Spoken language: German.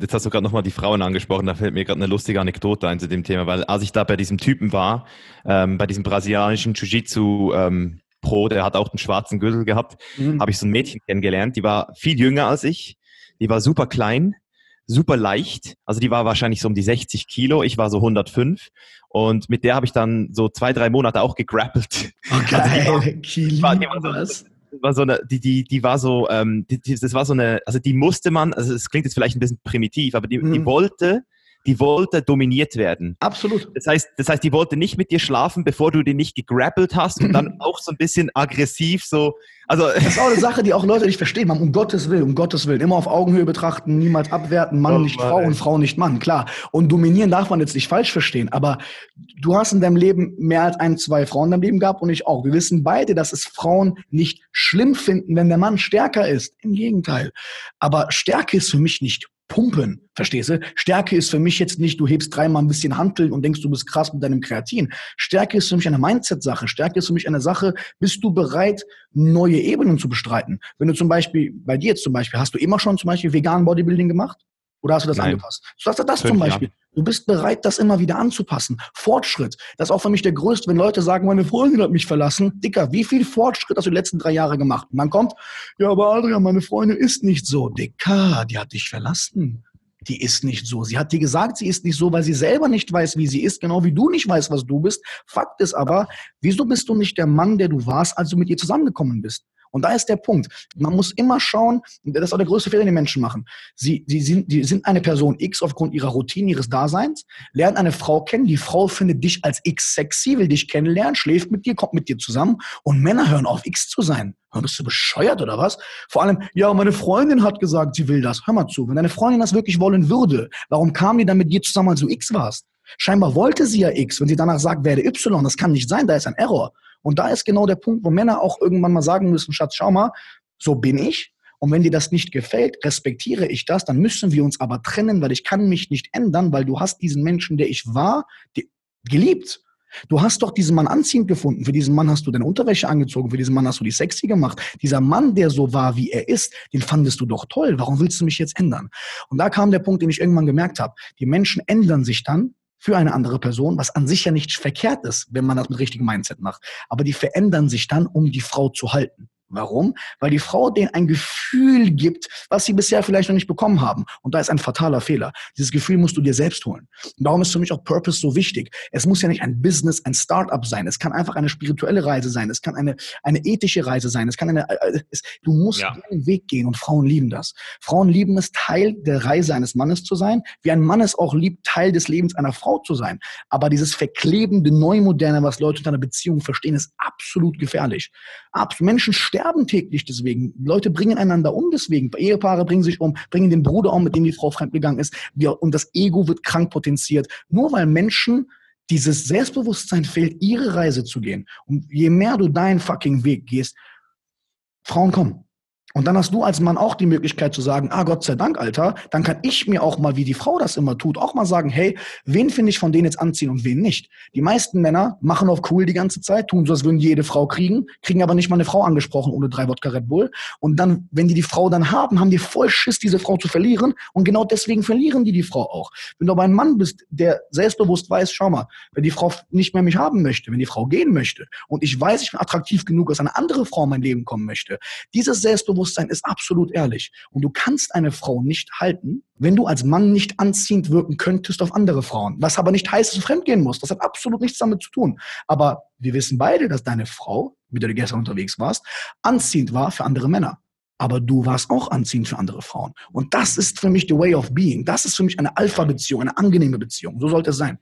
Jetzt hast du gerade nochmal die Frauen angesprochen, da fällt mir gerade eine lustige Anekdote ein zu dem Thema, weil als ich da bei diesem Typen war, ähm, bei diesem brasilianischen Jiu-Jitsu ähm, Pro, der hat auch einen schwarzen Gürtel gehabt, mhm. habe ich so ein Mädchen kennengelernt, die war viel jünger als ich, die war super klein, super leicht, also die war wahrscheinlich so um die 60 Kilo, ich war so 105 und mit der habe ich dann so zwei, drei Monate auch gegrappelt. Okay, also die war, die war, so, war so eine, die, die, die war so, ähm, die, die, das war so eine, also die musste man, also es klingt jetzt vielleicht ein bisschen primitiv, aber die, mhm. die wollte, die wollte dominiert werden. Absolut. Das heißt, das heißt, die wollte nicht mit dir schlafen, bevor du die nicht gegrappelt hast und dann auch so ein bisschen aggressiv so. Also das ist auch eine Sache, die auch Leute nicht verstehen. Man, um Gottes Willen, um Gottes Willen, immer auf Augenhöhe betrachten, niemals abwerten, Mann oh, nicht Mann, Frau ey. und Frau nicht Mann, klar. Und dominieren darf man jetzt nicht falsch verstehen, aber du hast in deinem Leben mehr als ein, zwei Frauen in deinem Leben gehabt und ich auch. Wir wissen beide, dass es Frauen nicht schlimm finden, wenn der Mann stärker ist. Im Gegenteil. Aber Stärke ist für mich nicht pumpen. Verstehst du? Stärke ist für mich jetzt nicht, du hebst dreimal ein bisschen Handeln und denkst, du bist krass mit deinem Kreatin. Stärke ist für mich eine Mindset-Sache. Stärke ist für mich eine Sache, bist du bereit, neue Ebenen zu bestreiten? Wenn du zum Beispiel, bei dir jetzt zum Beispiel, hast du immer schon zum Beispiel vegan Bodybuilding gemacht? Oder hast du das Nein. angepasst? Du sagst das zum Beispiel. Jahre. Du bist bereit, das immer wieder anzupassen. Fortschritt. Das ist auch für mich der größte, wenn Leute sagen, meine Freundin hat mich verlassen. Dicker, wie viel Fortschritt hast du die letzten drei Jahre gemacht? Und dann kommt, ja, aber Adrian, meine Freundin ist nicht so. Dicker, die hat dich verlassen. Die ist nicht so. Sie hat dir gesagt, sie ist nicht so, weil sie selber nicht weiß, wie sie ist, genau wie du nicht weißt, was du bist. Fakt ist aber, wieso bist du nicht der Mann, der du warst, als du mit ihr zusammengekommen bist? Und da ist der Punkt. Man muss immer schauen, das ist auch der größte Fehler, den die Menschen machen. Sie, sie, sind, die sind eine Person X aufgrund ihrer Routine, ihres Daseins, lernen eine Frau kennen, die Frau findet dich als X sexy, will dich kennenlernen, schläft mit dir, kommt mit dir zusammen und Männer hören auf, X zu sein. Bist du bescheuert oder was? Vor allem, ja, meine Freundin hat gesagt, sie will das. Hör mal zu, wenn deine Freundin das wirklich wollen würde, warum kam die dann mit dir zusammen, als du X warst? Scheinbar wollte sie ja X. Wenn sie danach sagt, werde Y, das kann nicht sein, da ist ein Error. Und da ist genau der Punkt, wo Männer auch irgendwann mal sagen müssen, Schatz, schau mal, so bin ich. Und wenn dir das nicht gefällt, respektiere ich das, dann müssen wir uns aber trennen, weil ich kann mich nicht ändern, weil du hast diesen Menschen, der ich war, geliebt. Du hast doch diesen Mann anziehend gefunden. Für diesen Mann hast du deine Unterwäsche angezogen. Für diesen Mann hast du die sexy gemacht. Dieser Mann, der so war, wie er ist, den fandest du doch toll. Warum willst du mich jetzt ändern? Und da kam der Punkt, den ich irgendwann gemerkt habe. Die Menschen ändern sich dann, für eine andere Person, was an sich ja nicht verkehrt ist, wenn man das mit richtigem Mindset macht. Aber die verändern sich dann, um die Frau zu halten. Warum? Weil die Frau denen ein Gefühl gibt, was sie bisher vielleicht noch nicht bekommen haben. Und da ist ein fataler Fehler. Dieses Gefühl musst du dir selbst holen. Und darum ist für mich auch Purpose so wichtig. Es muss ja nicht ein Business, ein Startup sein. Es kann einfach eine spirituelle Reise sein. Es kann eine, eine ethische Reise sein. Es kann eine, äh, es, du musst ja. den Weg gehen und Frauen lieben das. Frauen lieben es, Teil der Reise eines Mannes zu sein, wie ein Mann es auch liebt, Teil des Lebens einer Frau zu sein. Aber dieses verklebende Neumoderne, was Leute unter einer Beziehung verstehen, ist absolut gefährlich. Abs Menschen sterben sterben täglich deswegen. Leute bringen einander um deswegen. Ehepaare bringen sich um, bringen den Bruder um, mit dem die Frau fremdgegangen ist. Und das Ego wird krank potenziert. Nur weil Menschen dieses Selbstbewusstsein fehlt, ihre Reise zu gehen. Und je mehr du deinen fucking Weg gehst, Frauen kommen. Und dann hast du als Mann auch die Möglichkeit zu sagen, ah Gott sei Dank, Alter, dann kann ich mir auch mal, wie die Frau das immer tut, auch mal sagen, hey, wen finde ich von denen jetzt anziehen und wen nicht. Die meisten Männer machen auf cool die ganze Zeit, tun so, als würden jede Frau kriegen, kriegen aber nicht mal eine Frau angesprochen ohne drei Wodka Red Bull. Und dann, wenn die die Frau dann haben, haben die voll Schiss, diese Frau zu verlieren. Und genau deswegen verlieren die die Frau auch. Wenn du aber ein Mann bist, der selbstbewusst weiß, schau mal, wenn die Frau nicht mehr mich haben möchte, wenn die Frau gehen möchte und ich weiß, ich bin attraktiv genug, dass eine andere Frau in mein Leben kommen möchte, dieses Selbstbewusstsein Selbstbewusstsein ist absolut ehrlich. Und du kannst eine Frau nicht halten, wenn du als Mann nicht anziehend wirken könntest auf andere Frauen. Was aber nicht heißt, dass du fremdgehen musst. Das hat absolut nichts damit zu tun. Aber wir wissen beide, dass deine Frau, mit der du gestern unterwegs warst, anziehend war für andere Männer aber du warst auch anziehend für andere Frauen. Und das ist für mich the way of being. Das ist für mich eine Alpha-Beziehung, eine angenehme Beziehung. So sollte es sein.